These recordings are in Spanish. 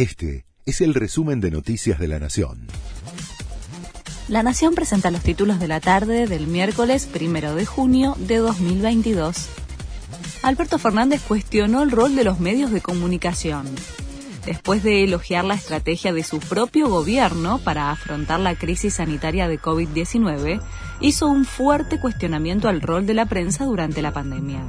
Este es el resumen de Noticias de la Nación. La Nación presenta los títulos de la tarde del miércoles primero de junio de 2022. Alberto Fernández cuestionó el rol de los medios de comunicación. Después de elogiar la estrategia de su propio gobierno para afrontar la crisis sanitaria de COVID-19, hizo un fuerte cuestionamiento al rol de la prensa durante la pandemia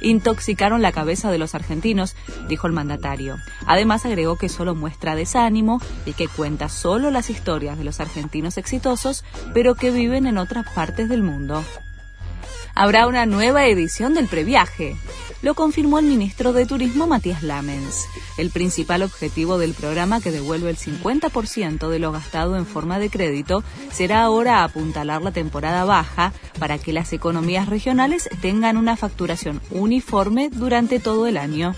intoxicaron la cabeza de los argentinos, dijo el mandatario. Además agregó que solo muestra desánimo y que cuenta solo las historias de los argentinos exitosos, pero que viven en otras partes del mundo. Habrá una nueva edición del previaje lo confirmó el ministro de Turismo Matías Lamens. El principal objetivo del programa que devuelve el 50% de lo gastado en forma de crédito será ahora apuntalar la temporada baja para que las economías regionales tengan una facturación uniforme durante todo el año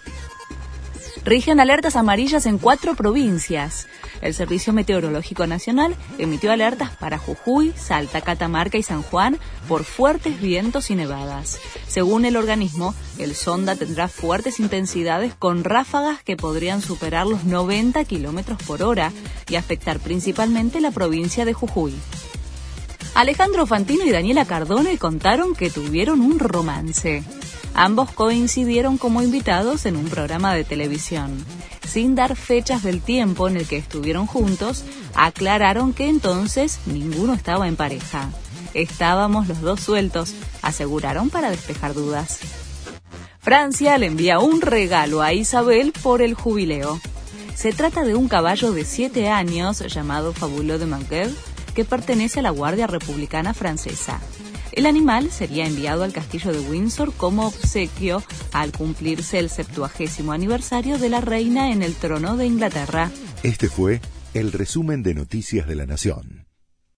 rigen alertas amarillas en cuatro provincias. El Servicio Meteorológico Nacional emitió alertas para Jujuy, Salta, Catamarca y San Juan por fuertes vientos y nevadas. Según el organismo, el sonda tendrá fuertes intensidades con ráfagas que podrían superar los 90 kilómetros por hora y afectar principalmente la provincia de Jujuy. Alejandro Fantino y Daniela Cardone contaron que tuvieron un romance. Ambos coincidieron como invitados en un programa de televisión. Sin dar fechas del tiempo en el que estuvieron juntos, aclararon que entonces ninguno estaba en pareja. Estábamos los dos sueltos, aseguraron para despejar dudas. Francia le envía un regalo a Isabel por el jubileo. Se trata de un caballo de 7 años llamado Fabuleux de Manquer que pertenece a la Guardia Republicana Francesa. El animal sería enviado al castillo de Windsor como obsequio al cumplirse el septuagésimo aniversario de la reina en el trono de Inglaterra. Este fue el resumen de Noticias de la Nación.